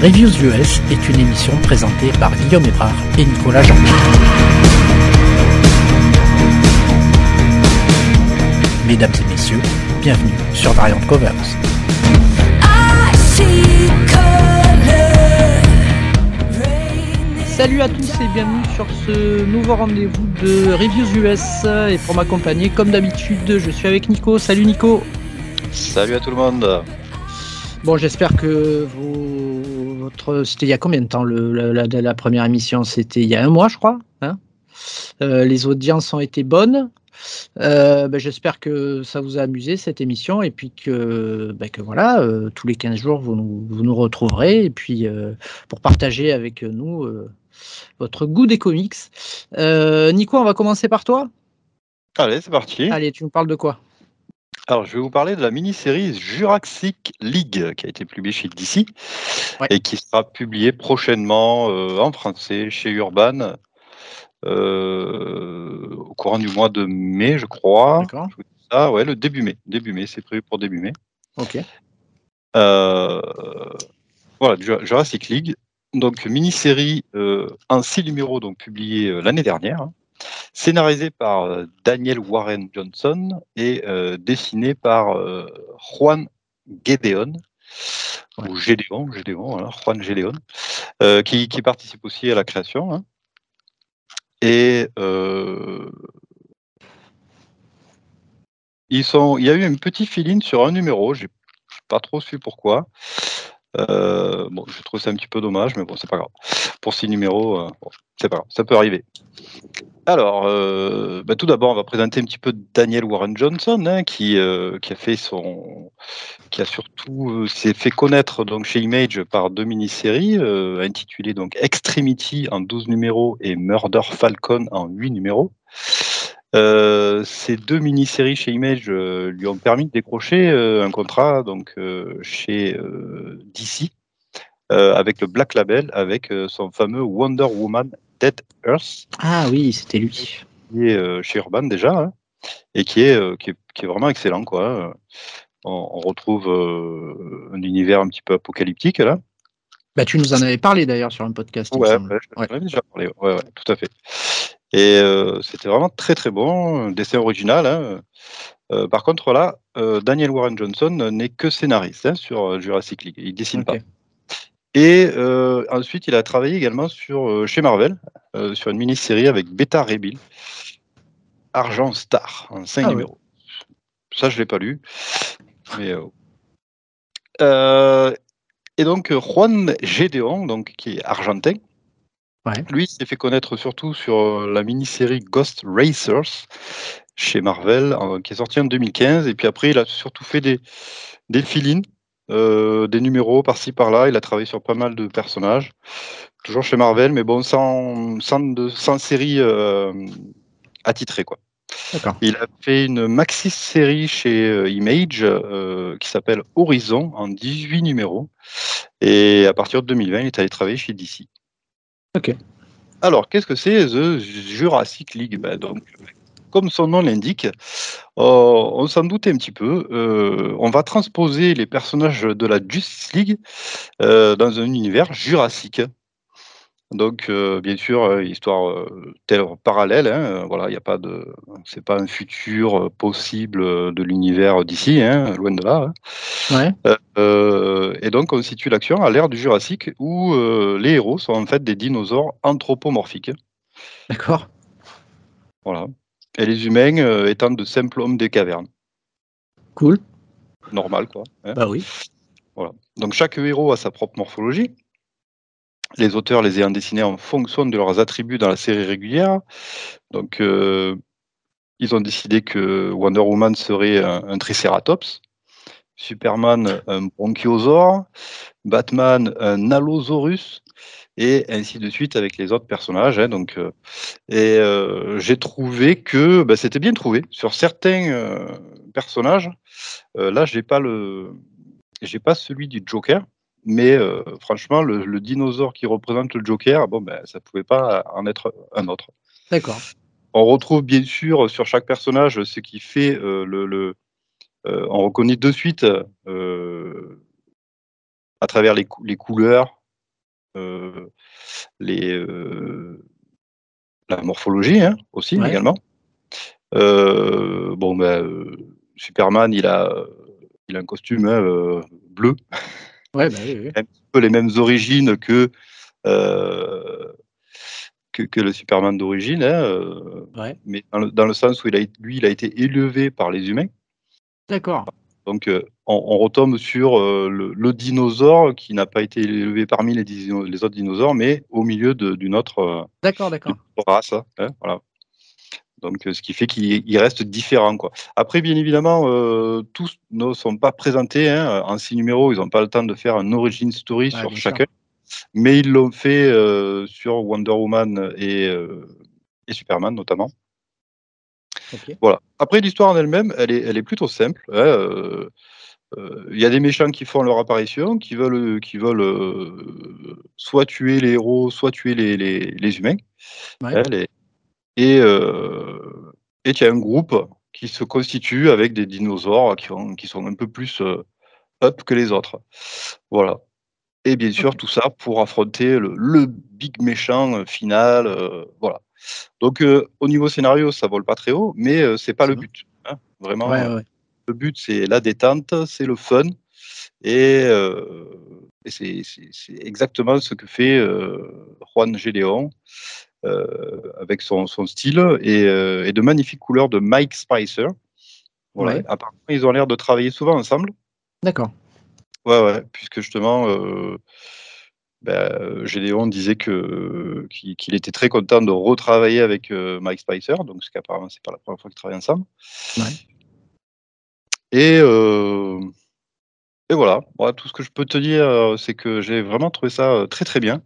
Reviews US est une émission présentée par Guillaume Ébrard et Nicolas Jean. Mesdames et messieurs, bienvenue sur Variant Covers. Salut à tous et bienvenue sur ce nouveau rendez-vous de Reviews US. Et pour m'accompagner, comme d'habitude, je suis avec Nico. Salut Nico. Salut à tout le monde. Bon, j'espère que vous, c'était il y a combien de temps le, la, la, première émission? C'était il y a un mois, je crois. Hein euh, les audiences ont été bonnes. Euh, ben, j'espère que ça vous a amusé cette émission et puis que, ben, que voilà, euh, tous les 15 jours vous nous, vous nous retrouverez et puis pour partager avec nous votre goût des comics. Nico, on va commencer par toi. Allez, c'est parti. Allez, tu nous parles de quoi? Alors, je vais vous parler de la mini-série Jurassic League qui a été publiée chez DC Ouais. et qui sera publiée prochainement euh, en français chez Urban euh, au courant du mois de mai, je crois. D'accord. Ça, ouais, le début mai. Début mai, c'est prévu pour début mai. Ok. Euh, voilà, Ju- Jurassic League. Donc, mini-série en six numéros, donc publiée l'année dernière, hein, scénarisée par euh, Daniel Warren Johnson et euh, dessinée par euh, Juan Gedeon, ou Gédéon, Gédéon, voilà, Juan Gédéon, euh, qui, qui participe aussi à la création. hein. Et euh, ils sont, il y a eu un petit fill-in sur un numéro, j'ai pas trop su pourquoi. Euh, bon, je trouve ça un petit peu dommage, mais bon, c'est pas grave. Pour six numéros, euh, bon, c'est pas grave, ça peut arriver. Alors, euh, bah, tout d'abord, on va présenter un petit peu Daniel Warren Johnson, hein, qui, euh, qui a fait son, qui a surtout s'est fait connaître donc chez Image par deux mini-séries intitulées donc Extremity en 12 numéros et Murder Falcon en 8 numéros. Euh, ces deux mini-séries chez Image euh, lui ont permis de décrocher euh, un contrat donc chez DC avec le Black Label avec son fameux Wonder Woman Dead Earth Ah oui, c'était lui. qui est chez Urban déjà hein, et qui est, qui est qui est vraiment excellent quoi. On, on retrouve un univers un petit peu apocalyptique là. Bah, tu nous en avais parlé d'ailleurs sur un podcast. Ouais, ouais, Ouais. déjà parlé. Ouais, ouais, tout à fait. Et euh, c'était vraiment très très bon, un dessin original. hein. Euh, par contre, là, euh, Daniel Warren Johnson n'est que scénariste hein, sur euh, Jurassic League. Il dessine pas. Et euh, ensuite, il a travaillé également sur, euh, chez Marvel, euh, sur une mini-série avec Beta Ray Bill, Argent Star, en 5 Ah numéros. Ça, je ne l'ai pas lu. Mais, euh, euh, et donc, euh, Juan Gédéon, donc, qui est argentin, Ouais. lui, s'est fait connaître surtout sur euh, la mini-série Ghost Racers chez Marvel, euh, qui est sortie en 2015. Et puis après, il a surtout fait des, des fill-in, euh, des numéros par-ci par-là. Il a travaillé sur pas mal de personnages, toujours chez Marvel, mais bon, sans, sans, de, sans série euh, attitrée, quoi. Il a fait une maxi-série chez Image euh, qui s'appelle Horizon en 18 numéros. Et à partir de 2020, il est allé travailler chez DC. Ok. Alors, qu'est-ce que c'est The Jurassic League? Ben, donc, Comme son nom l'indique, euh, on s'en doutait un petit peu. euh, on va transposer les personnages de la Justice League euh, dans un univers jurassique. Donc, euh, bien sûr, euh, histoire euh, telle parallèle. Hein, euh, voilà, il n'y a pas de, c'est pas un futur possible de l'univers d'ici, hein, loin de là. hein. Ouais. Et donc, on situe l'action à l'ère du Jurassique où les héros sont en fait des dinosaures anthropomorphiques. D'accord. Voilà. Et les humains étant de simples hommes des cavernes. Cool. Normal, quoi. hein. Bah oui. Voilà. Donc, chaque héros a sa propre morphologie. Les auteurs les ayant dessinés en fonction de leurs attributs dans la série régulière. Donc, euh, ils ont décidé que Wonder Woman serait un, Triceratops, Superman un Bronchiosaure, Batman un Allosaurus, et ainsi de suite avec les autres personnages. hein, euh, et euh, j'ai trouvé que bah, c'était bien trouvé sur certains personnages. là, j'ai pas le, j'ai pas celui du Joker, mais euh, franchement, le, le dinosaure qui représente le Joker, bon, ben, ça pouvait pas en être un autre. D'accord. On retrouve bien sûr sur chaque personnage ce qui fait euh, le. le- euh, on reconnaît de suite à travers les, cou- les couleurs, les, la morphologie hein, aussi également. bon, ben, Superman, il a, il a un costume hein, bleu. Ouais, bah oui, un peu les mêmes origines que, que, que, le Superman d'origine, hein, mais dans le, dans le, sens où il a, lui, il a été élevé par les humains. D'accord. Donc, euh, on, retombe sur euh, le, dinosaure qui n'a pas été élevé parmi les, les, autres dinosaures, mais au milieu d'une autre, euh, d'accord, d'accord. race. Hein, voilà. Donc, ce qui fait qu'il reste différent. Quoi. Après, bien évidemment, tous ne sont pas présentés hein, en six numéros. Ils n'ont pas le temps de faire un origin story sur chacun. Mais ils l'ont fait sur Wonder Woman et, et Superman, notamment. Voilà. Après, l'histoire en elle-même, elle est, elle est plutôt simple. Hein, euh, euh, il y a des méchants qui font leur apparition, qui veulent, qui veulent euh, soit tuer les héros, soit tuer les, les, humains. Hein, et et il y a un groupe qui se constitue avec des dinosaures qui, qui sont un peu plus up que les autres. Voilà. Et bien sûr, tout ça pour affronter le, le big méchant final. voilà. Donc, euh, au niveau scénario, ça vole pas très haut, mais euh, c'est pas le but. Hein. Vraiment, le but, c'est la détente, c'est le fun. Et, euh, c'est exactement ce que fait Juan Gédéon avec son, style et, de magnifiques couleurs de Mike Spicer. Voilà. Apparemment, ils ont l'air de travailler souvent ensemble. D'accord. Ouais, ouais, puisque justement, ben, Gédéon disait que qu'il était très content de retravailler avec euh, Mike Spicer, donc ce qu'apparemment c'est pas la première fois qu'ils travaillent ensemble. Et, euh, et voilà. tout ce que je peux te dire, c'est que j'ai vraiment trouvé ça très très bien.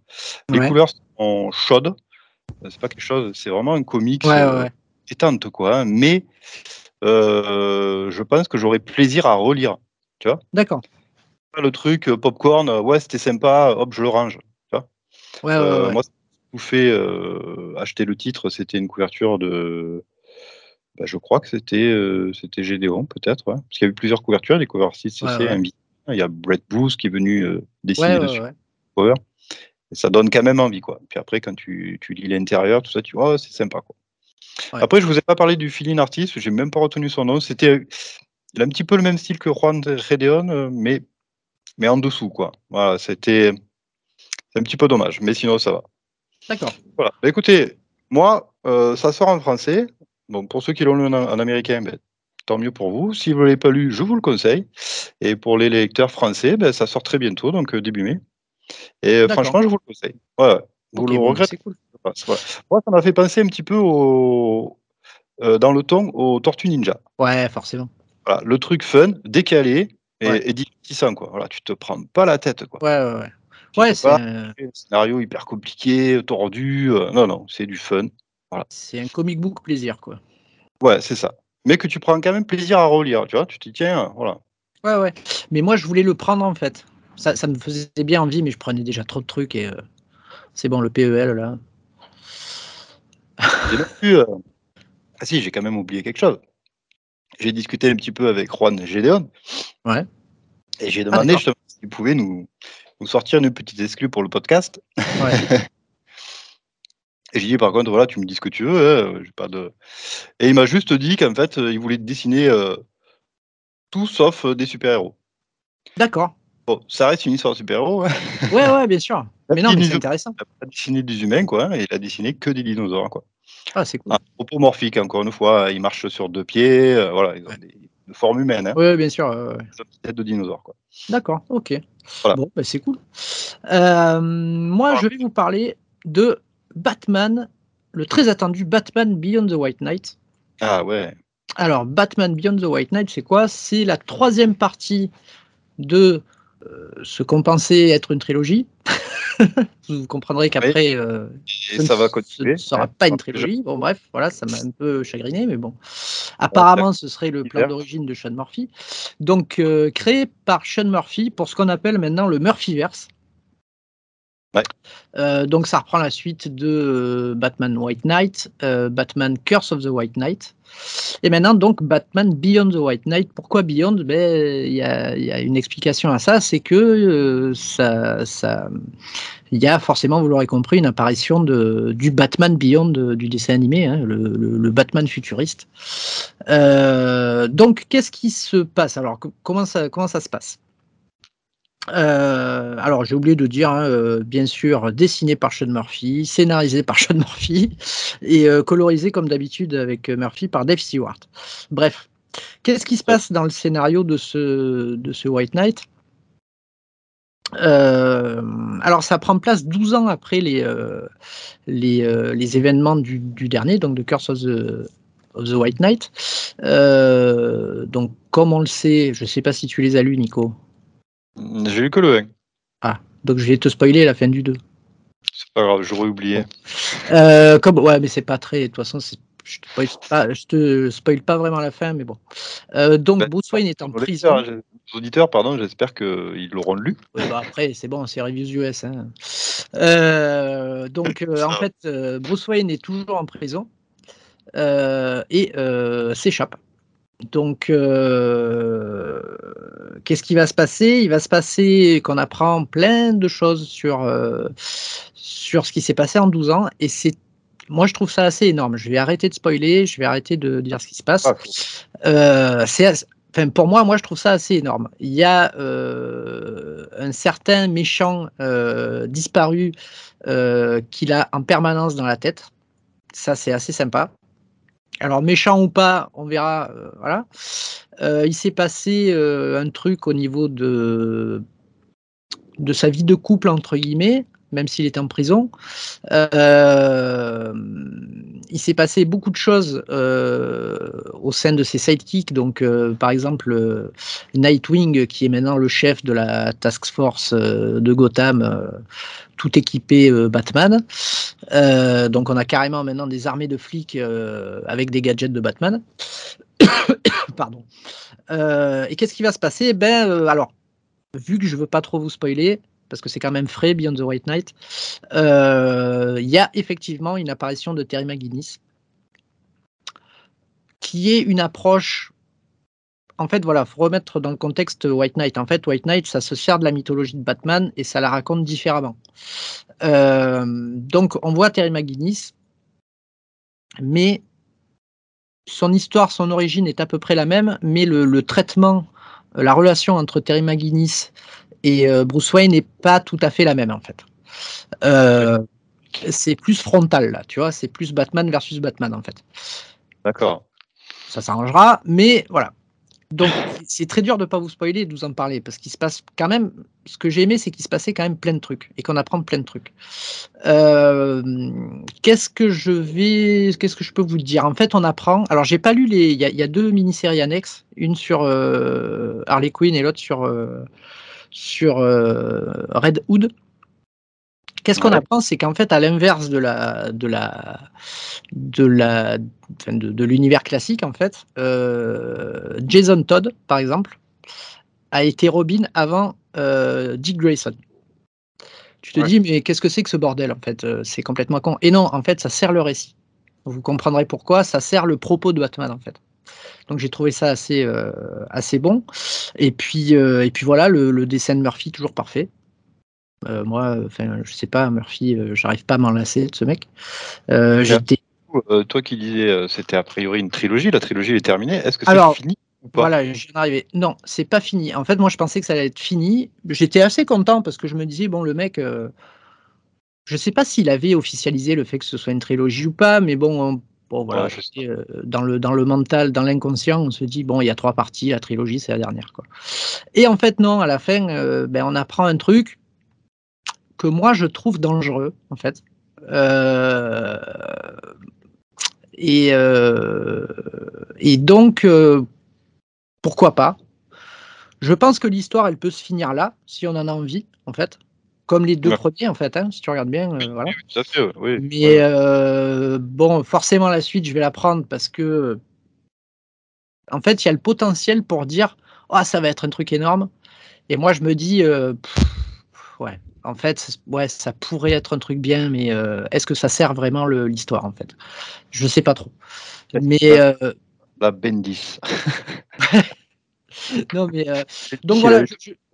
Les couleurs sont chaudes. C'est pas quelque chose, c'est vraiment un comics ouais, étante quoi. Hein. mais je pense que j'aurais plaisir à relire. Tu vois D'accord le truc euh, popcorn, euh, ouais, c'était sympa, hop, je le range. Tu vois ouais, ouais, euh, ouais. Moi, tout fait acheter le titre, c'était une couverture de. Bah, je crois que c'était c'était Gédéon, peut-être, ouais. parce qu'il y a eu plusieurs couvertures, des cover c'est Il y a Brett Bruce qui est venu dessiner dessus. Et ça donne quand même envie, quoi. Puis après, quand tu, tu lis l'intérieur, tout ça, tu vois, oh, c'est sympa, quoi. Après, je vous ai pas parlé du feeling artiste, j'ai même pas retenu son nom. C'était, il a un petit peu le même style que Juan Gedeon, mais mais en dessous, quoi. Voilà, c'était un petit peu dommage, mais sinon ça va. D'accord. Voilà. Bah, écoutez, moi, euh, ça sort en français. Donc pour ceux qui l'ont lu en, américain, ben, tant mieux pour vous. Si vous ne l'avez pas lu, je vous le conseille. Et pour les lecteurs français, ben, ça sort très bientôt, donc euh, début mai. Et euh, franchement, je vous le conseille. Ouais, vous le regrettez. Cool. Moi, ça m'a fait penser un petit peu au, dans le ton aux Tortues Ninja. Ouais, forcément. Voilà, le truc fun, décalé, et, divertissant, quoi. Voilà, tu te prends pas la tête, quoi. Ouais, ouais, ouais. Ouais, c'est un... scénario hyper compliqué, tordu. Euh, non, non, c'est du fun. Voilà. C'est un comic book plaisir, quoi. Ouais, c'est ça. Mais que tu prends quand même plaisir à relire, tu vois. Tu te tiens, voilà. Ouais, ouais. Mais moi, je voulais le prendre, en fait. Ça, ça me faisait bien envie, mais je prenais déjà trop de trucs et euh, c'est bon, le PEL, là. Euh, ah si, j'ai quand même oublié quelque chose j'ai discuté un petit peu avec Juan Gédéon. Ouais. Et j'ai demandé ah, justement s'il pouvait nous, nous sortir une petite exclue pour le podcast. Ouais. et j'ai dit par contre, voilà, tu me dis ce que tu veux. Hein, pas de... Et il m'a juste dit qu'en fait, il voulait dessiner euh, tout sauf euh, des super-héros. D'accord. Bon, ça reste une histoire de super-héros. Hein. ouais, ouais, bien sûr. Mais non, mais c'est intéressant. Il n'a pas dessiné des humains, quoi, et il a dessiné que des dinosaures, quoi. Ah, c'est cool. Anthropomorphique, encore une fois, ils marchent sur deux pieds, euh, voilà, ils ont des, une forme humaine. Hein. Oui, bien sûr. Ils ont une tête de dinosaure, quoi. D'accord, ok. Bon, bah, c'est cool. Euh, moi, je vais vous parler de Batman, le très attendu Batman Beyond the White Knight. Ah ouais. Alors, Batman Beyond the White Knight, c'est quoi? C'est la troisième partie de euh, ce qu'on pensait être une trilogie. vous comprendrez qu'après, euh, ça va continuer. Ce ne sera pas une trilogie. Bon, bref, voilà, ça m'a un peu chagriné, mais bon. Apparemment, ce serait le plan d'origine de Sean Murphy. Donc, euh, créé par Sean Murphy pour ce qu'on appelle maintenant le Murphyverse. Ouais. donc ça reprend la suite de Batman White Knight, Batman Curse of the White Knight, et maintenant, donc, Batman Beyond the White Knight. Pourquoi Beyond? Ben, Il y, a, une explication à ça, c'est que euh, ça, ça, il y a forcément, vous l'aurez compris, une apparition de, du Batman Beyond du dessin animé, hein, le, Batman futuriste. donc, qu'est-ce qui se passe? Alors, comment ça, comment ça se passe? Euh, alors j'ai oublié de dire, hein, euh, bien sûr, dessiné par Sean Murphy, scénarisé par Sean Murphy et euh, colorisé comme d'habitude avec Murphy par Dave Stewart. Bref, qu'est-ce qui se passe dans le scénario de ce, de ce White Knight? Alors ça prend place 12 ans après les, les, les, événements du, dernier, donc de Curse of the, of the White Knight. donc comme on le sait, je ne sais pas si tu les as lus Nico. J'ai lu que le 1. Ah, donc je vais te spoiler la fin du 2. C'est pas grave, j'aurais oublié. Euh, comme, ouais, mais c'est pas très. De toute façon, je te, spoil pas, je te spoil pas vraiment la fin, mais bon. Euh, donc ben, Bruce Wayne est en prison. Les auditeurs, pardon, j'espère qu'ils l'auront lu. bah après, c'est bon, c'est Reviews US. Hein. Euh, donc, en fait, Bruce Wayne est toujours en prison et s'échappe. Donc, euh, qu'est-ce qui va se passer? Il va se passer qu'on apprend plein de choses sur, euh, sur ce qui s'est passé en 12 ans. Et c'est, moi, je trouve ça assez énorme. Je vais arrêter de spoiler, je vais arrêter de dire ce qui se passe. Ah, euh, c'est, enfin, pour moi, moi, je trouve ça assez énorme. Il y a un certain méchant disparu qu'il a en permanence dans la tête. Ça, c'est assez sympa. Alors méchant ou pas, on verra. Euh, voilà. Euh, il s'est passé euh, un truc au niveau de de sa vie de couple entre guillemets, même s'il était en prison. il s'est passé beaucoup de choses au sein de ses sidekicks. Donc, par exemple, Nightwing, qui est maintenant le chef de la task force de Gotham, tout équipé euh, Batman. Euh, donc on a carrément maintenant des armées de flics euh, avec des gadgets de Batman. Pardon. et qu'est-ce qui va se passer? Ben alors, vu que je veux pas trop vous spoiler, parce que c'est quand même frais, Beyond the White Knight, il y a effectivement une apparition de Terry McGuinness, qui est une approche en fait, voilà, faut remettre dans le contexte White Knight. En fait, White Knight, ça se sert de la mythologie de Batman et ça la raconte différemment. Euh, donc, on voit Terry McGuinness, mais son histoire, son origine est à peu près la même, mais le, traitement, euh, la relation entre Terry McGuinness et euh, Bruce Wayne n'est pas tout à fait la même, en fait. c'est plus frontal, là, tu vois, c'est plus Batman versus Batman, en fait. D'accord. Ça s'arrangera, mais voilà. Donc, c'est très dur de ne pas vous spoiler et de vous en parler parce qu'il se passe quand même. Ce que j'ai aimé, c'est qu'il se passait quand même plein de trucs et qu'on apprend plein de trucs. Euh, qu'est-ce que je vais, qu'est-ce que je peux vous dire? En fait, on apprend. Alors, j'ai pas lu les. Il y, a deux mini-séries annexes, une sur euh, Harley Quinn et l'autre sur euh, sur Red Hood. Qu'est-ce qu'on apprend? C'est qu'en fait, à l'inverse de la, de la, de la, de, l'univers classique, en fait, euh, Jason Todd, par exemple, a été Robin avant euh, Dick Grayson. Tu te dis, mais qu'est-ce que c'est que ce bordel En fait, euh, c'est complètement con. Et non, en fait, ça sert le récit. Vous comprendrez pourquoi. Ça sert le propos de Batman, en fait. Donc j'ai trouvé ça assez, assez bon. Et puis, et puis voilà, le, le dessin de Murphy, toujours parfait. Euh, moi, enfin, je sais pas, Murphy, euh, j'arrive pas à m'en lasser de ce mec. Euh, toi qui disais, c'était a priori une trilogie. La trilogie est terminée. Est-ce que c'est fini ou pas? Voilà, j'y arrivé. Non, c'est pas fini. En fait, moi, je pensais que ça allait être fini. J'étais assez content parce que je me disais, bon, le mec, je sais pas s'il avait officialisé le fait que ce soit une trilogie ou pas, mais bon, bon voilà, dans, le, dans le mental, dans l'inconscient, on se dit, bon, il y a trois parties, la trilogie, c'est la dernière. Quoi. Et en fait, non, à la fin, ben, on apprend un truc que moi je trouve dangereux en fait. Euh, et, euh, et donc, euh, pourquoi pas? Je pense que l'histoire, elle peut se finir là, si on en a envie, en fait. Comme les deux premiers, en fait, hein, si tu regardes bien. voilà. Mais bon, forcément, la suite, je vais la prendre parce que, en fait, il y a le potentiel pour dire, oh, ça va être un truc énorme. Et moi, je me dis, ouais, en fait, ouais, ça pourrait être un truc bien, mais euh, est-ce que ça sert vraiment l'histoire en fait? Je sais pas trop. Mais euh, la Bendis. non, mais euh, donc voilà.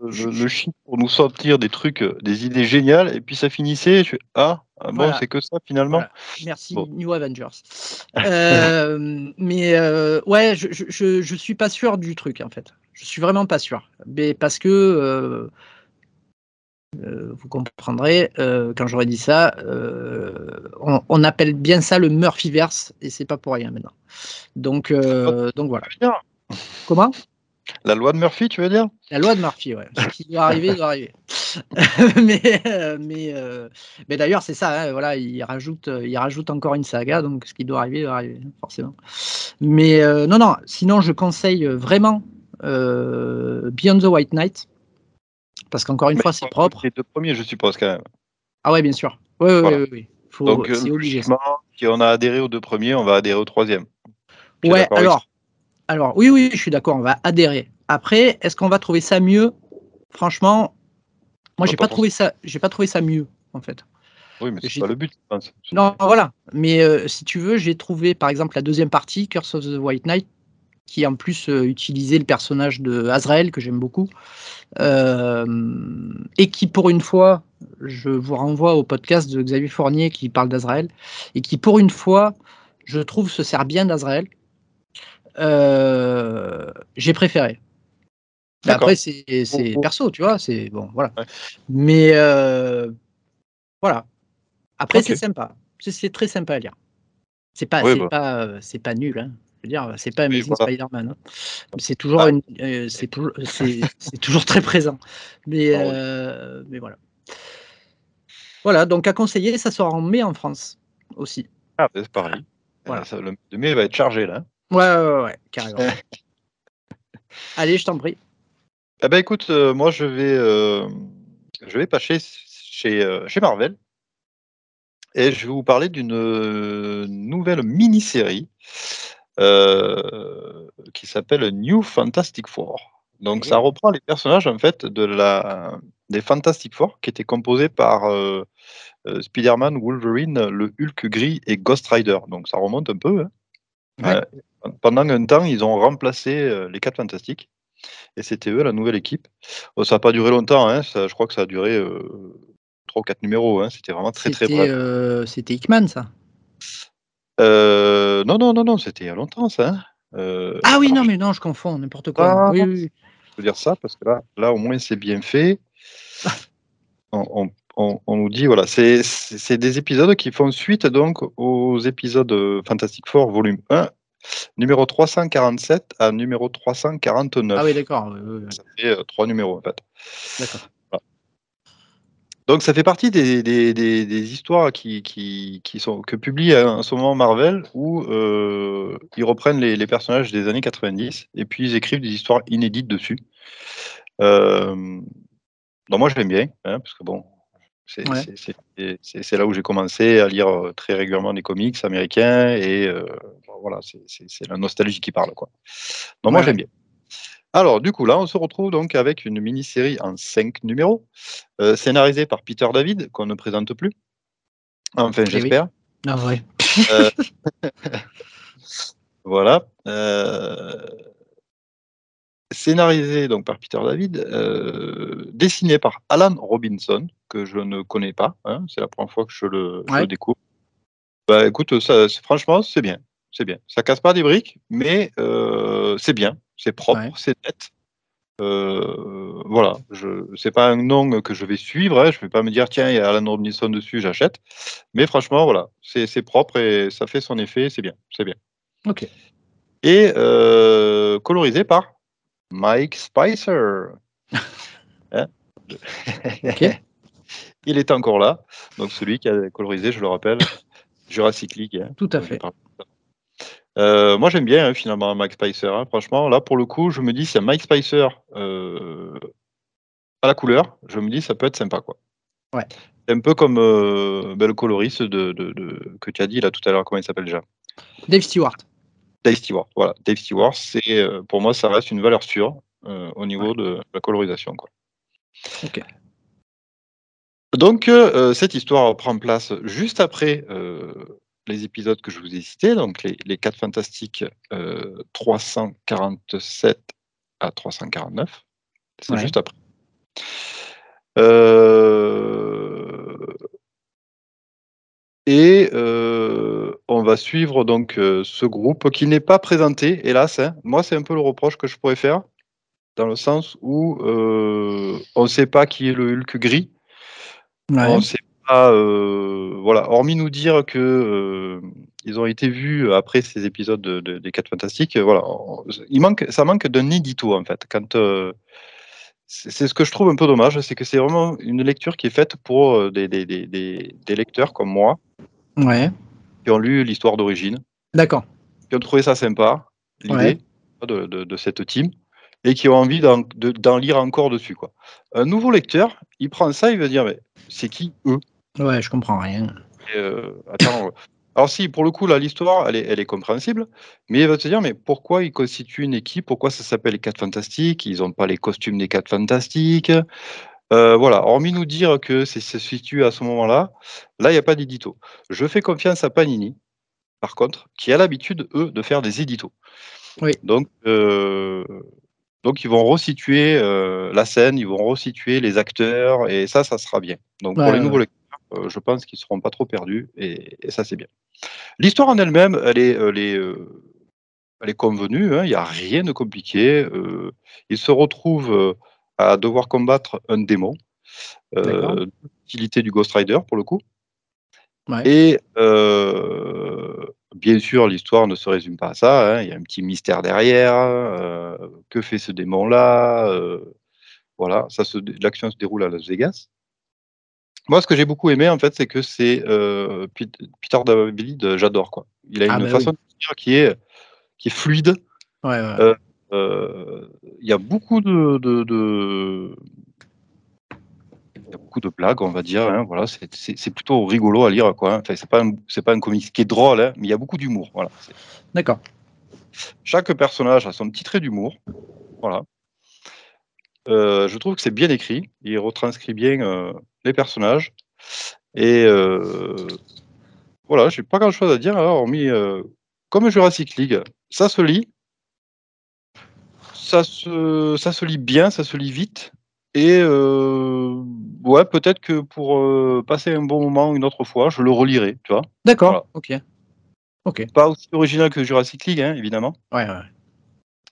le chiffre pour nous sortir des trucs, euh, des idées géniales, et puis ça finissait. Je ah, ah, bon, c'est que ça finalement. Merci, New Avengers. Euh, mais ouais, je, je, je, suis pas sûr du truc en fait. Je suis vraiment pas sûr. Mais parce que vous comprendrez, quand j'aurais dit ça, on, on, appelle bien ça le Murphyverse et c'est pas pour rien maintenant. Donc, donc voilà. Comment? La loi de Murphy, tu veux dire? La loi de Murphy, ouais. Ce qui doit arriver, doit arriver. mais euh, mais, euh, mais d'ailleurs, c'est ça. Hein, voilà, il rajoute, il rajoute encore une saga, donc ce qui doit arriver, doit arriver, forcément. Mais euh, non, non. Sinon, je conseille vraiment Beyond the White Knight, parce qu'encore une fois, c'est propre. Les deux premiers, je suppose quand même. Ah ouais, bien sûr. Oui, oui, oui. donc, c'est obligé. Si on a adhéré aux deux premiers, on va adhérer au troisième. Ouais, alors. Alors, oui, oui, je suis d'accord, on va adhérer. Après, est-ce qu'on va trouver ça mieux? Franchement, moi, j'ai pas, trouvé ça, j'ai pas trouvé ça mieux, en fait. Oui, mais c'est pas le but. Non, voilà. Mais euh, si tu veux, j'ai trouvé, par exemple, la deuxième partie, Curse of the White Knight, qui en plus euh, utilisait le personnage de Azrael, que j'aime beaucoup, euh, et qui, pour une fois, je vous renvoie au podcast de Xavier Fournier qui parle d'Azrael, et qui, pour une fois, je trouve, se sert bien d'Azrael. Euh, j'ai préféré. Après, c'est perso, tu vois, c'est bon, voilà. Mais euh, voilà. Après, c'est sympa. C'est très sympa à lire. C'est pas, bah. pas, euh, c'est pas nul. Hein. Je veux dire, c'est pas Amazing Spider-Man. Hein. C'est toujours, ah. c'est toujours, c'est toujours très présent. Mais, ah mais voilà. Voilà, donc à conseiller, ça sera en mai en France aussi. Ah, c'est pareil. Voilà. le mai va être chargé là. Ouais, ouais, ouais, carrément. Allez, je t'en prie. Eh ben écoute, euh, moi je vais, euh, je vais passer chez, euh, chez Marvel et je vais vous parler d'une nouvelle mini-série qui s'appelle New Fantastic Four. Donc ça reprend les personnages en fait de la des Fantastic Four qui étaient composés par Spider-Man, Wolverine, le Hulk gris et Ghost Rider. Donc ça remonte un peu. Hein pendant un temps, ils ont remplacé euh, les 4 Fantastiques. Et c'était eux, la nouvelle équipe. ça n'a pas duré longtemps, hein, je crois que ça a duré euh, 3 ou 4 numéros. Hein, c'était vraiment très très bref. Euh, c'était Hickman, ça? Euh, Non, non, non, non, c'était il y a longtemps, ça. Hein. ah oui, non, mais non, je confonds, n'importe quoi. oui, oui. Je veux dire ça parce que là, là au moins, c'est bien fait. on, on, nous dit, voilà, c'est des épisodes qui font suite donc aux épisodes Fantastic Four volume 1 Numéro 347 à numéro 349. Ah oui, d'accord. Ça fait euh, trois numéros en fait. D'accord. Donc ça fait partie des, histoires qui, qui, sont, que publie en ce moment Marvel où euh, ils reprennent les, personnages des années 90 et puis ils écrivent des histoires inédites dessus. Euh, donc moi j'aime bien, hein, parce que bon, c'est là où j'ai commencé à lire euh, très régulièrement des comics américains et euh, voilà, c'est la nostalgie qui parle. Quoi. Donc moi j'aime bien. Alors du coup là on se retrouve donc avec une mini-série en cinq numéros, euh, scénarisée par Peter David, qu'on ne présente plus. Enfin eh j'espère. Ah ouais. voilà scénarisé donc par Peter David, euh, dessiné par Alan Robinson, que je ne connais pas. Hein, c'est la première fois que je le, découvre. Bah écoute, ça, franchement, c'est bien. C'est bien. Ça casse pas des briques, mais euh, c'est bien. C'est propre, c'est net. Euh, voilà, je c'est pas un nom que je vais suivre. Hein, je vais pas me dire tiens il y a Alan Robinson dessus, j'achète. Mais franchement voilà, c'est propre et ça fait son effet, c'est bien, c'est bien. Ok. Et colorisé par Mike Spicer. Hein Il est encore là. Donc celui qui a colorisé, je le rappelle, Jurassic League. Hein. Tout à fait. Euh, moi j'aime bien hein, finalement Mike Spicer. Franchement, là pour le coup, je me dis c'est Mike Spicer euh, à la couleur, je me dis ça peut être sympa quoi. Ouais. C'est un peu comme euh, ben, le coloriste de, que tu as dit là tout à l'heure, comment il s'appelle déjà? Dave Stewart. Dave Stewart. Voilà, Dave Stewart, c'est euh, pour moi ça reste une valeur sûre euh, au niveau de la colorisation. Quoi. Donc euh, cette histoire prend place juste après les épisodes que je vous ai cités, donc les, les 4 fantastiques 347 à 349. C'est juste après. Euh, et euh, on va suivre donc ce groupe qui n'est pas présenté, hélas. Hein. Moi, c'est un peu le reproche que je pourrais faire, dans le sens où on ne sait pas qui est le Hulk gris. On sait pas, voilà, hormis nous dire que ils ont été vus après ces épisodes des 4 Fantastiques. Voilà, il manque, ça manque d'un édito en fait. Quand c'est ce que je trouve un peu dommage, c'est que c'est vraiment une lecture qui est faite pour des, des, des, des lecteurs comme moi, ouais. qui ont lu l'histoire d'origine, D'accord. qui ont trouvé ça sympa, l'idée de, de, de, cette team, et qui ont envie d'en lire encore dessus. Quoi. Un nouveau lecteur, il prend ça, il va dire, mais c'est qui eux? Ouais, je comprends rien. euh, attends, alors si, pour le coup, là, l'histoire, elle est, elle est compréhensible, mais il va te dire, mais pourquoi ils constituent une équipe? Pourquoi ça s'appelle les 4 Fantastiques? Ils n'ont pas les costumes des 4 Fantastiques? Euh, Voilà, hormis nous dire que c'est se situe à ce moment-là, là, il n'y a pas d'édito. Je fais confiance à Panini, par contre, qui a l'habitude, eux, de faire des éditos. Oui. Donc, euh, donc ils vont resituer euh, la scène, ils vont resituer les acteurs, et ça, ça sera bien. Donc Ouais, pour les ouais. nouveaux lecteurs, je pense qu'ils seront pas trop perdus, et, et ça, c'est bien. L'histoire en elle-même, elle est, elle est, elle est convenue, hein, il n'y a rien de compliqué. ils se retrouvent à devoir combattre un démon, euh, l'utilité du Ghost Rider pour le coup. Ouais. Et euh, bien sûr, l'histoire ne se résume pas à ça. hein, Il y a un petit mystère derrière. euh, que fait ce démon-là euh, Voilà, ça se, l'action se déroule à Las Vegas. Moi, ce que j'ai beaucoup aimé, en fait, c'est que c'est Pete- Peter David, j'adore quoi. Il a Ah une bah façon de dire qui est qui est fluide. Ouais, ouais. Euh, Il y a beaucoup de, de, de- il y a beaucoup de blagues, on va dire. hein, voilà, c'est- plutôt rigolo à lire, quoi. hein. Enfin, c'est pas un, c'est pas un comics qui est drôle, hein, mais il y a beaucoup d'humour. Voilà. D'accord. Chaque personnage a son petit trait d'humour. Voilà. Euh, je trouve que c'est bien écrit. Il retranscrit bien euh, les personnages. Et euh, voilà, j'ai pas grand chose à dire, hormis comme Jurassic League, ça se lit. Ça se, ça se lit bien, ça se lit vite. Et euh, ouais, peut-être que pour euh, passer un bon moment une autre fois, je le relirai, tu vois. D'accord. Voilà. Ok. Ok. Pas aussi original que Jurassic League, hein, évidemment. Ouais, ouais.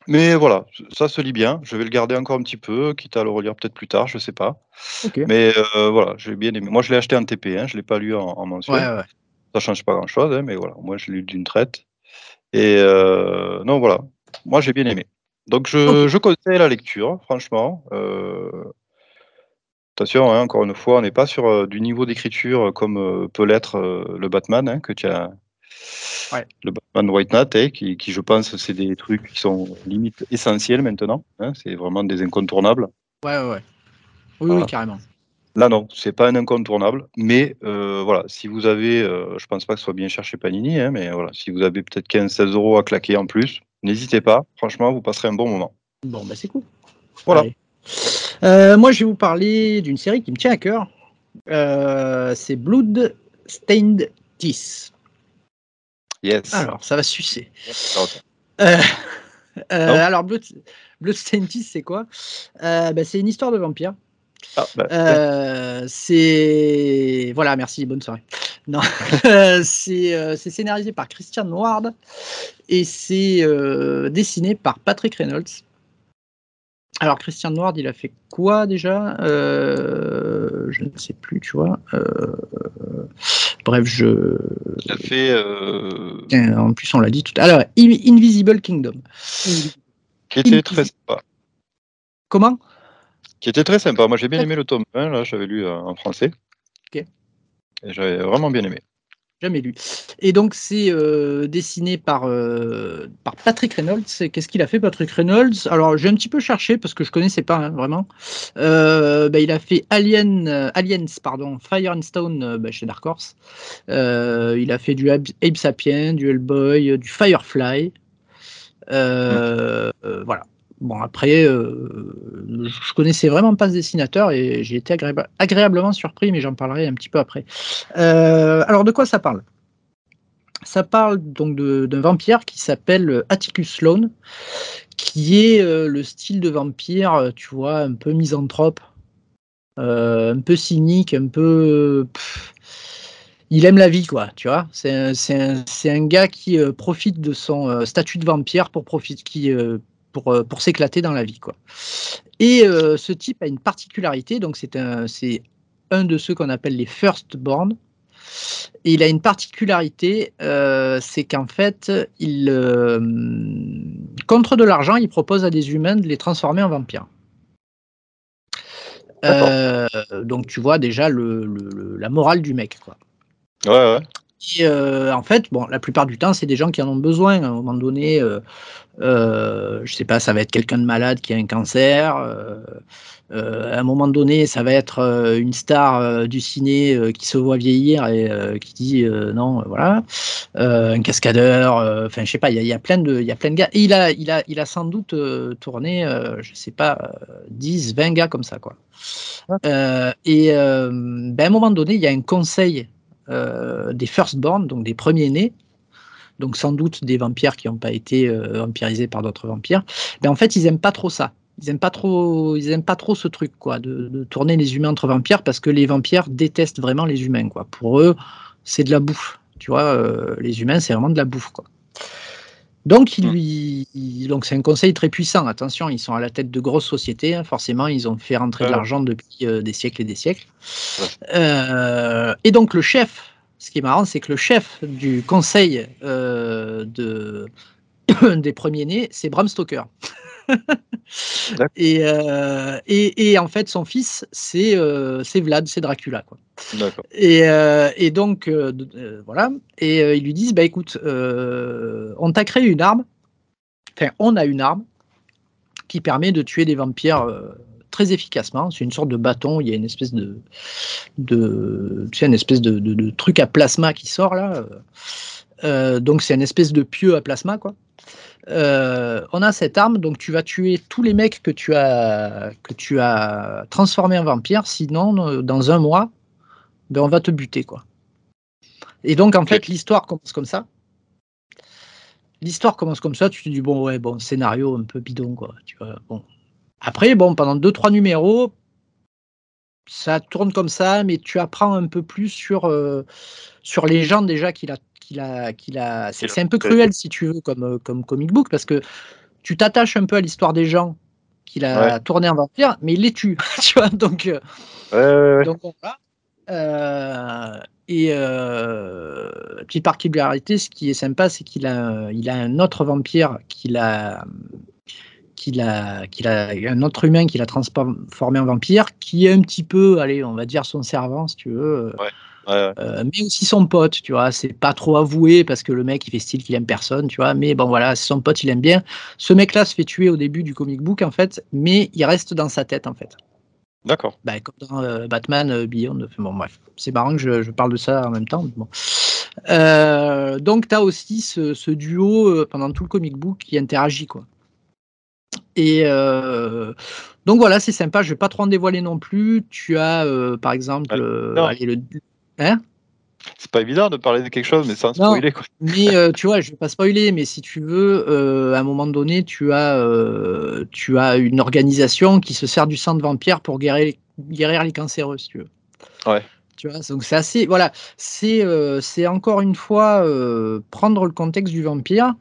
Mais voilà, ça se lit bien. Je vais le garder encore un petit peu, quitte à le relire peut-être plus tard, je sais pas. Mais euh, voilà, j'ai bien aimé. Moi, je l'ai acheté en TP, hein, je l'ai pas lu en, en mensuel. Ouais, ouais. Ça change pas grand-chose, hein, mais voilà, moi, je l'ai lu d'une traite. Et non, voilà, moi, j'ai bien aimé. Donc, je, je conseille la lecture, franchement. Euh, attention, hein, encore une fois, on n'est pas sur euh, du niveau d'écriture comme euh, peut l'être euh, le Batman, hein, que tu as. Ouais. Le Batman White Knight, hein, qui, qui, je pense, c'est des trucs qui sont limite essentiels maintenant. hein, c'est vraiment des incontournables. Ouais, ouais, ouais. Oui, Voilà. oui, carrément. Là, non, c'est pas un incontournable, mais voilà, si vous avez, je pense pas que ce soit bien cher chez Panini, mais voilà, si vous avez peut-être 15-16 euros à claquer en plus, n'hésitez pas, franchement, vous passerez un bon moment. Bon, bah c'est cool. Voilà. Euh, moi, je vais vous parler d'une série qui me tient à cœur. Euh, c'est Blood Stained Teeth. Yes. Alors, ça va sucer. Alors, Euh, Non. alors, Blood, Bloodstained Teeth, c'est quoi? Bah, C'est une histoire de vampire. Ah, bah, Euh, c'est voilà, merci, bonne soirée. Non, Euh, c'est euh, c'est scénarisé par Christian Ward et c'est euh, dessiné par Patrick Reynolds. Alors Christian Ward, il a fait quoi déjà? Euh, Je ne sais plus, tu vois. Euh, bref, je. il a fait, euh, En plus, on l'a dit tout à l'heure. In- Invisible Kingdom. qui était très sympa. Comment? Qui était très sympa. Moi, j'ai bien aimé le tome 1, là, j'avais lu euh, en français. Ok. Et j'avais vraiment bien aimé. Jamais lu. Et donc, c'est euh, dessiné par, euh, par Patrick Reynolds. Qu'est-ce qu'il a fait, Patrick Reynolds? Alors, j'ai un petit peu cherché parce que je connaissais pas hein, vraiment. Euh, bah, il a fait Alien, Aliens, pardon, Fire and Stone bah, chez Dark Horse. Il a fait du Abe Abe Sapien, du Hellboy, du Firefly. Euh, voilà. Bon, après, euh, je connaissais vraiment pas ce dessinateur et j'ai été agréable- agréablement surpris, mais j'en parlerai un petit peu après. Euh, alors, de quoi ça parle? Ça parle donc d'un vampire qui s'appelle Atticus Sloan, qui est le style de vampire, tu vois, un peu misanthrope, un peu cynique, un peu. il aime la vie, quoi, tu vois. C'est un, un, gars qui profite de son statut de vampire pour, profiter, qui, pour, pour s'éclater dans la vie, quoi. Et ce type a une particularité, donc c'est un, un de ceux qu'on appelle les firstborn. Et il a une particularité, euh, c'est qu'en fait, il, euh, contre de l'argent, il propose à des humains de les transformer en vampires. Euh, donc tu vois déjà le, la morale du mec. Quoi. Ouais, ouais. Et en fait, bon, la plupart du temps, c'est des gens qui en ont besoin. À un moment donné, euh, je sais pas, ça va être quelqu'un de malade qui a un cancer. Euh, euh, à un moment donné, ça va être une star du ciné qui se voit vieillir et qui dit non, voilà, un cascadeur. Enfin, je sais pas, il y, a plein de, il y a plein de gars. Et il a, il a, il a sans doute tourné, je sais pas, 10, 20 gars comme ça, quoi. et ben, à un moment donné, il y a un conseil des firstborn, donc des premiers-nés, donc sans doute des vampires qui n'ont pas été euh, vampirisés par d'autres vampires, mais en fait ils aiment pas trop ça. Ils aiment pas trop, ils aiment pas trop ce truc quoi, de, tourner les humains entre vampires parce que les vampires détestent vraiment les humains quoi. Pour eux, c'est de la bouffe. Tu vois, euh, les humains c'est vraiment de la bouffe. Donc, il mmh. lui, donc c'est un conseil très puissant. Attention, ils sont à la tête de grosses sociétés. Hein. forcément, ils ont fait rentrer de l'argent depuis euh, des siècles et des siècles. et donc, le chef ce qui est marrant, c'est que le chef du conseil euh, de, des premiers-nés, c'est Bram Stoker. Euh, et, et, en fait, son fils, c'est euh, Vlad, c'est Dracula. Quoi. Et, et, donc, voilà. Et ils lui disent bah, écoute, on t'a créé une arme, enfin, on a une arme qui permet de tuer des vampires très efficacement. C'est une sorte de bâton. Il y a une espèce de, de tu sais, une espèce de, truc à plasma qui sort là. Euh, donc c'est une espèce de pieu à plasma quoi. Euh, on a cette arme, donc tu vas tuer tous les mecs que tu as que tu as transformés en vampires. Sinon, dans un mois, ben on va te buter quoi. Et donc en fait l'histoire commence comme ça. L'histoire commence comme ça. Tu te dis bon ouais bon scénario un peu bidon quoi. Tu vois bon après, bon, pendant deux, trois numéros, ça tourne comme ça, mais tu apprends un peu plus sur, euh, sur les gens déjà qu'il a. Qu'il a, qu'il a... C'est, un peu cruel, si tu veux, comme, euh, comme comic book, parce que tu t'attaches un peu à l'histoire des gens qu'il a tourné en vampire, mais il les tue, tu vois. Donc, euh, donc voilà. et euh, petite particularité, ce qui est sympa, c'est qu'il a, il a un autre vampire qu'il a, qu'il a, qu'il a un autre humain qui l'a transformé en vampire, qui est un petit peu, allez, on va dire son servant, si tu veux. Euh, mais aussi son pote, tu vois. C'est pas trop avoué parce que le mec il fait style qu'il aime personne, tu vois. Mais bon, voilà, c'est son pote, il aime bien. Ce mec-là se fait tuer au début du comic book, en fait, mais il reste dans sa tête, en fait. D'accord. Bah, comme dans euh, Batman euh, Beyond. Bon, bref, c'est marrant que je, parle de ça en même temps. Bon. donc, tu as aussi ce, ce duo pendant tout le comic book qui interagit, quoi. Et euh, donc voilà, c'est sympa. Je vais pas trop en dévoiler non plus. Tu as, euh, par exemple, euh, le. Hein c'est pas évident de parler de quelque chose, mais sans spoiler. Quoi. Mais tu vois, je vais pas spoiler, mais si tu veux, à un moment donné, tu as, tu as une organisation qui se sert du sang de vampire pour guérir, guérir les cancéreux, si tu veux. Ouais. Tu vois, donc c'est assez, voilà, c'est, c'est encore une fois prendre le contexte du vampire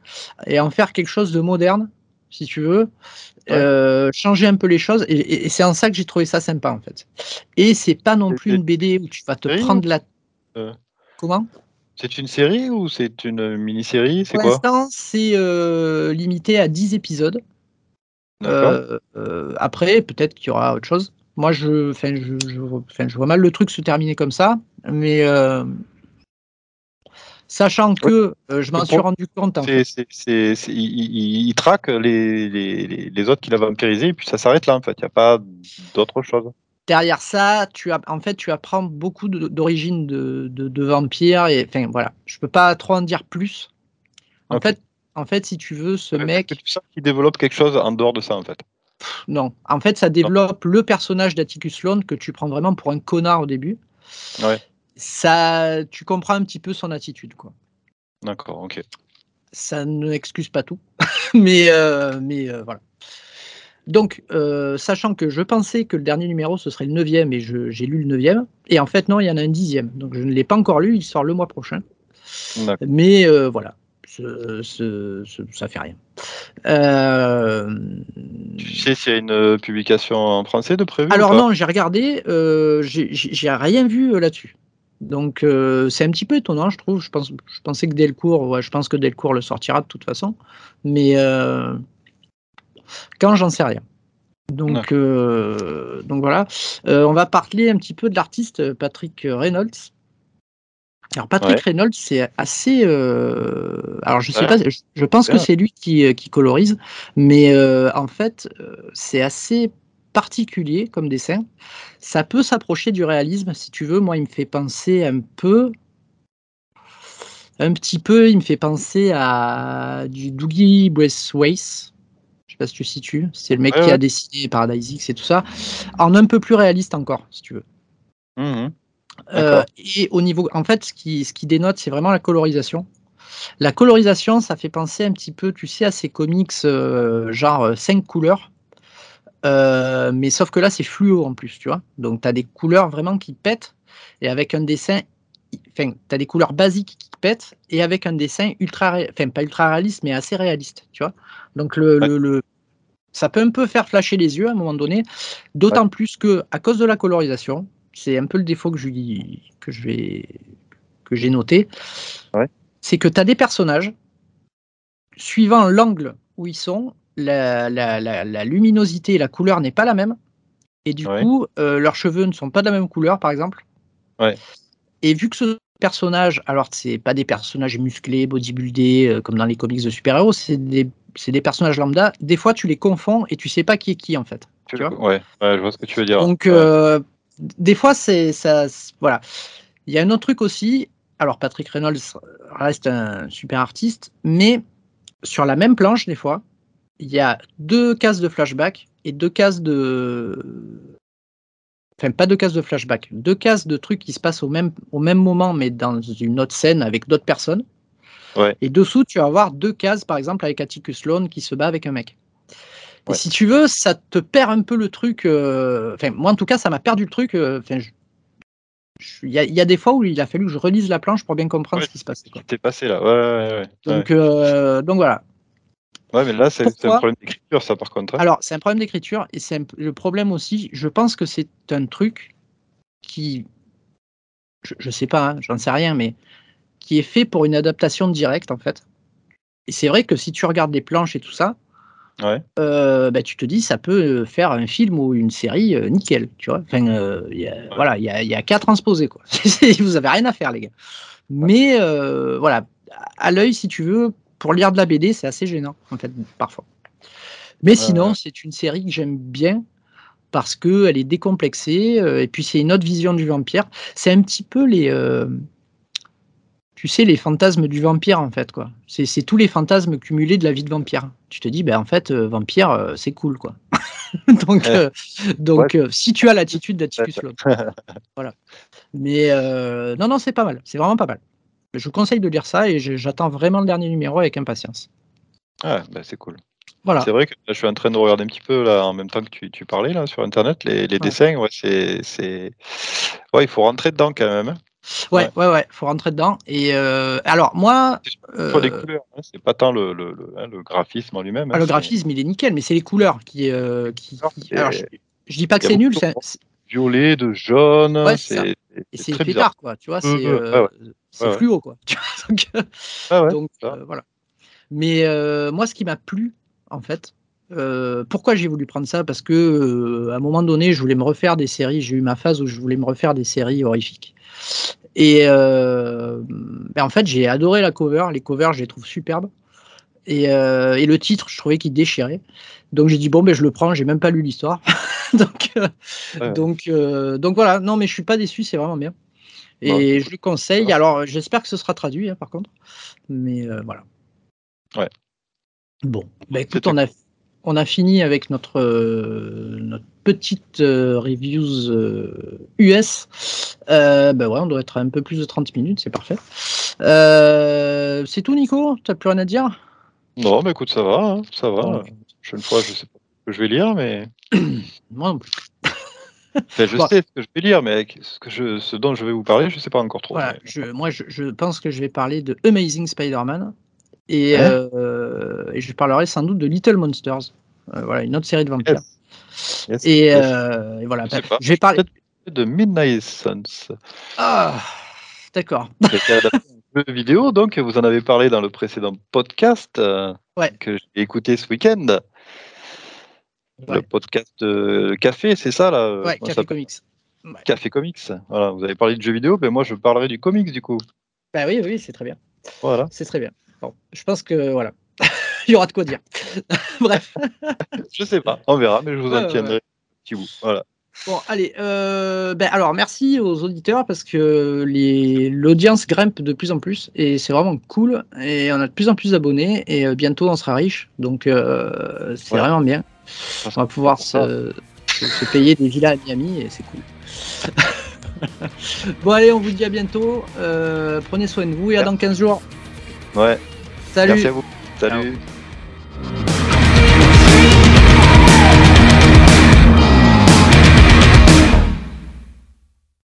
et en faire quelque chose de moderne si tu veux, euh, changer un peu les choses. Et, c'est en ça que j'ai trouvé ça sympa, en fait. Et c'est pas non plus une BD où tu vas te prendre la. Euh. Comment? C'est une série ou c'est une mini-série? Pour l'instant, c'est euh, limité à 10 épisodes. après, peut-être qu'il y aura autre chose. Moi, je, je, je, je, vois mal le truc se terminer comme ça, mais Sachant que euh, je m'en suis rendu compte. En il, traque les, les, autres qu'il a vampirisés et puis ça s'arrête là en fait. Il n'y a pas d'autre chose. Derrière ça, tu as, en fait, tu apprends beaucoup d'origines de, de, vampires et enfin voilà. Je peux pas trop en dire plus. En fait, en fait, si tu veux, ce mec. Tu sens qu'il développe quelque chose en dehors de ça en fait. Non, en fait, ça développe le personnage d'Atticus Sloan que tu prends vraiment pour un connard au début. Ouais ça, tu comprends un petit peu son attitude, quoi. D'accord, ok. Ça ne excuse pas tout. mais mais voilà. Donc, sachant que je pensais que le dernier numéro, ce serait le 9 et j'ai lu le 9 et en fait, non, il y en a un dixième. Donc, je ne l'ai pas encore lu, il sort le mois prochain. Mais voilà, ça fait rien. Euh, tu sais s'il y a une publication en français de prévu Alors non, j'ai regardé, euh, j'ai rien vu euh, là-dessus. Donc c'est un petit peu étonnant, je trouve. Je, pense, je pensais que Delcourt, ouais, je pense que Delcourt le sortira de toute façon, mais quand j'en sais rien. Donc, donc voilà. on va parler un petit peu de l'artiste Patrick Reynolds. Alors Patrick Reynolds, c'est assez. Euh, alors je sais pas, je, pense que c'est lui qui, euh, qui, colorise, mais euh, en fait, c'est assez particulier comme dessin. Ça peut s'approcher du réalisme, si tu veux. Moi, il me fait penser un peu, un petit peu, il me fait penser à du Doogie Braithwaite. Je sais pas si tu situes. C'est le mec qui a dessiné Paradise X et tout ça, en un peu plus réaliste encore, si tu veux. Mmh euh, et au niveau, en fait, ce qui, ce qui dénote, c'est vraiment la colorisation. La colorisation, ça fait penser un petit peu, tu sais, à ces comics euh, genre 5 euh, mais sauf que là, c'est fluo en plus, tu vois. Donc, tu as des couleurs vraiment qui pètent. Et avec un dessin, enfin, tu as des couleurs basiques qui pètent. Et avec un dessin ultra, enfin, pas ultra réaliste, mais assez réaliste, tu vois. Donc, le, le, ça peut un peu faire flasher les yeux à un moment donné. D'autant plus que, à cause de la colorisation, c'est un peu le défaut que je, que je vais que j'ai noté. C'est que tu as des personnages, suivant l'angle où ils sont, la, luminosité et la couleur n'est pas la même. Et du coup, euh, leurs cheveux ne sont pas de la même couleur, par exemple. Et vu que ce personnage, alors c'est pas des personnages musclés, bodybuildés, euh, comme dans les comics de super-héros, c'est des, des, personnages lambda. Des fois, tu les confonds et tu sais pas qui est qui, en fait. Tu vois ouais, je vois ce que tu veux dire. Donc, euh, des fois, c'est ça. Voilà. Il y a un autre truc aussi. Alors, Patrick Reynolds reste un super artiste, mais sur la même planche, des fois, il y a deux cases de flashback et deux cases de. Enfin, pas deux cases de flashback, deux cases de trucs qui se passent au même, au même moment, mais dans une autre scène avec d'autres personnes. Et dessous, tu vas avoir deux cases, par exemple, avec Atticus Sloan qui se bat avec un mec. Et si tu veux, ça te perd un peu le truc. Euh, enfin, moi, en tout cas, ça m'a perdu le truc. Euh, enfin, il y, a des fois où il a fallu que je relise la planche pour bien comprendre ce qui se passe. Ce qui passé là. Ouais, ouais, donc, euh, donc voilà. Ouais, mais là, c'est un problème d'écriture, ça, par contre. Hein. Alors, c'est un problème d'écriture, et c'est le problème aussi. Je pense que c'est un truc qui. Je, je sais pas, hein, j'en sais rien, mais qui est fait pour une adaptation directe, en fait. Et c'est vrai que si tu regardes les planches et tout ça, ouais. Euh, bah, tu te dis ça peut faire un film ou une série euh, nickel, tu vois. Enfin, euh, y a, voilà, il y a, y a qu'à transposer quoi. Vous avez rien à faire les gars. Mais voilà, à l'œil si tu veux, pour lire de la BD, c'est assez gênant en fait parfois. Mais sinon, c'est une série que j'aime bien parce que elle est décomplexée et puis c'est une autre vision du vampire. C'est un petit peu les tu sais, les fantasmes du vampire, en fait, quoi. C'est tous les fantasmes cumulés de la vie de vampire. Tu te dis, ben, en fait, euh, vampire, euh, c'est cool, quoi. donc, euh, donc si tu as l'attitude d'Atticus voilà. Mais non, non, c'est pas mal. C'est vraiment pas mal. Je vous conseille de lire ça et j'attends vraiment le dernier numéro avec impatience. Ah, ben, c'est cool. Voilà. C'est vrai que je suis en train de regarder un petit peu là en même temps que tu, tu parlais là sur internet les, les dessins. Ouais, c'est, ouais, il faut rentrer dedans quand même. Hein. Ouais, ouais, ouais, faut rentrer dedans. Et euh, alors moi, euh, les couleurs, hein, c'est pas tant le, le, le, hein, graphisme en lui-même. Ah, le graphisme, il est nickel, mais c'est les couleurs qui, euh, qui, Alors, je, dis pas que c'est nul, c'est violet, de jaune. Ouais, c'est c'est pétard, quoi. Tu vois, c'est euh, fluo, quoi. donc, donc voilà. Mais moi, ce qui m'a plu, en fait, pourquoi j'ai voulu prendre ça? Parce que à un moment donné, je voulais me refaire des séries. J'ai eu ma phase où je voulais me refaire des séries horrifiques. Et euh, ben, en fait, j'ai adoré la cover. Les covers, je les trouve superbes. Et, euh, et le titre, je trouvais qu'il déchirait. Donc j'ai dit bon, ben je le prends. J'ai même pas lu l'histoire. donc euh, donc donc voilà. Non, mais je suis pas déçu. C'est vraiment bien. Et je le conseille. Alors j'espère que ce sera traduit, hein, par contre. Mais voilà. Ouais. Bon, ben, écoute, on a on a fini avec notre, euh, notre petite euh, reviews US. Euh, ben ouais, on doit être à un peu plus de 30 minutes, c'est parfait. c'est tout, Nico? Tu n'as plus rien à dire? Non, mais écoute, ça va, hein, ça va. Bon. Prochaine fois, je sais pas ce que je vais lire, mais Moi non plus. Enfin, je Bon. sais ce que je vais lire, mais ce, que je, ce dont je vais vous parler, je sais pas encore trop. Voilà, mais- je, moi je, je pense que je vais parler de Amazing Spider-Man et, Hein euh, et je parlerai sans doute de Little Monsters. Euh, voilà, une autre série de vampires. Yes, Et, yes. euh, et voilà, Je pas. je vais parler. De Midnight Suns, Ah, d'accord. jeu vidéo, donc vous en avez parlé dans le précédent podcast Ouais. que j'ai écouté ce week-end. Ouais. Le podcast euh, Café, c'est ça là euh, Ouais, Café Comics. Café Comics. Voilà, vous avez parlé de jeux vidéo, mais moi je parlerai du comics du coup. Bah oui, oui, c'est très bien. Voilà. C'est très bien. Bon, je pense que voilà, il y aura de quoi dire. Bref. Je sais pas, on verra, mais je vous en tiendrai petit bout. Voilà. Bon, allez. euh, ben, alors, merci aux auditeurs parce que l'audience grimpe de plus en plus et c'est vraiment cool. Et on a de plus en plus d'abonnés et bientôt on sera riche. Donc, euh, c'est vraiment bien. On va pouvoir se, se- se payer des villas à Miami et c'est cool. bon, allez, on vous dit à bientôt. Euh, prenez soin de vous et à dans 15 jours. Ouais, Salut. merci à vous. Salut.